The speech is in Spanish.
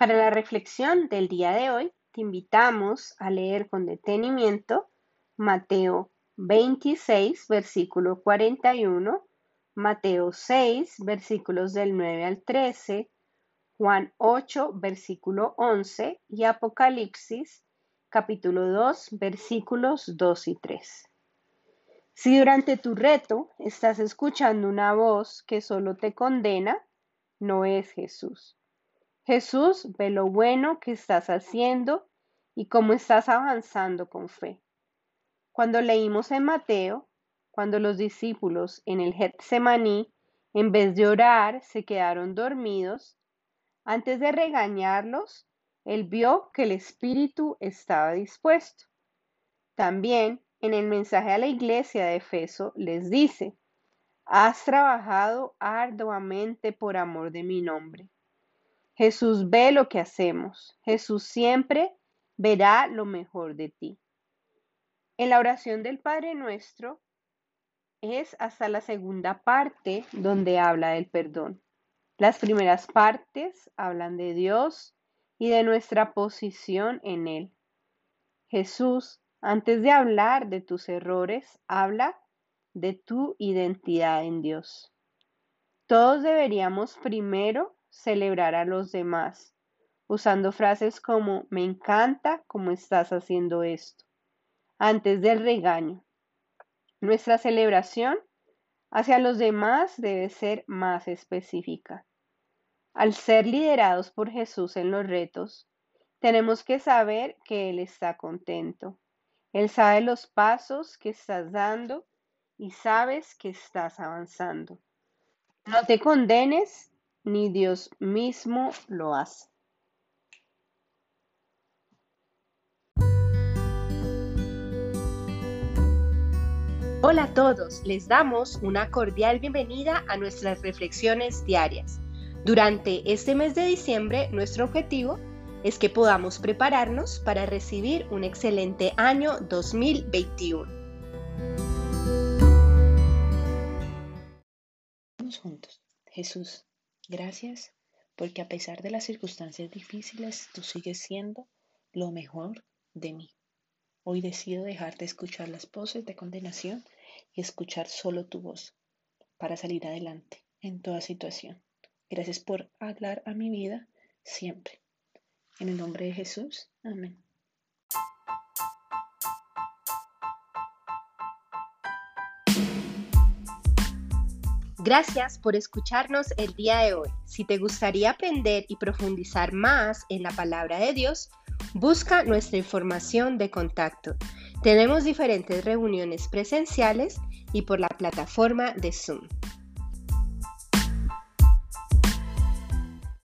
Para la reflexión del día de hoy, te invitamos a leer con detenimiento Mateo 26, versículo 41, Mateo 6, versículos del 9 al 13, Juan 8, versículo 11 y Apocalipsis capítulo 2, versículos 2 y 3. Si durante tu reto estás escuchando una voz que solo te condena, no es Jesús. Jesús ve lo bueno que estás haciendo y cómo estás avanzando con fe. Cuando leímos en Mateo, cuando los discípulos en el Getsemaní, en vez de orar, se quedaron dormidos, antes de regañarlos, él vio que el espíritu estaba dispuesto. También en el mensaje a la iglesia de Efeso les dice, has trabajado arduamente por amor de mi nombre. Jesús ve lo que hacemos. Jesús siempre verá lo mejor de ti. En la oración del Padre Nuestro es hasta la segunda parte donde habla del perdón. Las primeras partes hablan de Dios y de nuestra posición en Él. Jesús, antes de hablar de tus errores, habla de tu identidad en Dios. Todos deberíamos primero celebrar a los demás, usando frases como me encanta cómo estás haciendo esto, antes del regaño. Nuestra celebración hacia los demás debe ser más específica. Al ser liderados por Jesús en los retos, tenemos que saber que Él está contento. Él sabe los pasos que estás dando y sabes que estás avanzando. No te condenes, ni Dios mismo lo hace. Hola a todos, les damos una cordial bienvenida a nuestras reflexiones diarias. Durante este mes de diciembre, nuestro objetivo es que podamos prepararnos para recibir un excelente año 2021. Vamos juntos. Jesús, gracias porque a pesar de las circunstancias difíciles, tú sigues siendo lo mejor de mí. Hoy decido dejar de escuchar las voces de condenación y escuchar solo tu voz para salir adelante en toda situación. Gracias por hablar a mi vida siempre. En el nombre de Jesús. Amén. Gracias por escucharnos el día de hoy. Si te gustaría aprender y profundizar más en la palabra de Dios, busca nuestra información de contacto. Tenemos diferentes reuniones presenciales y por la plataforma de Zoom.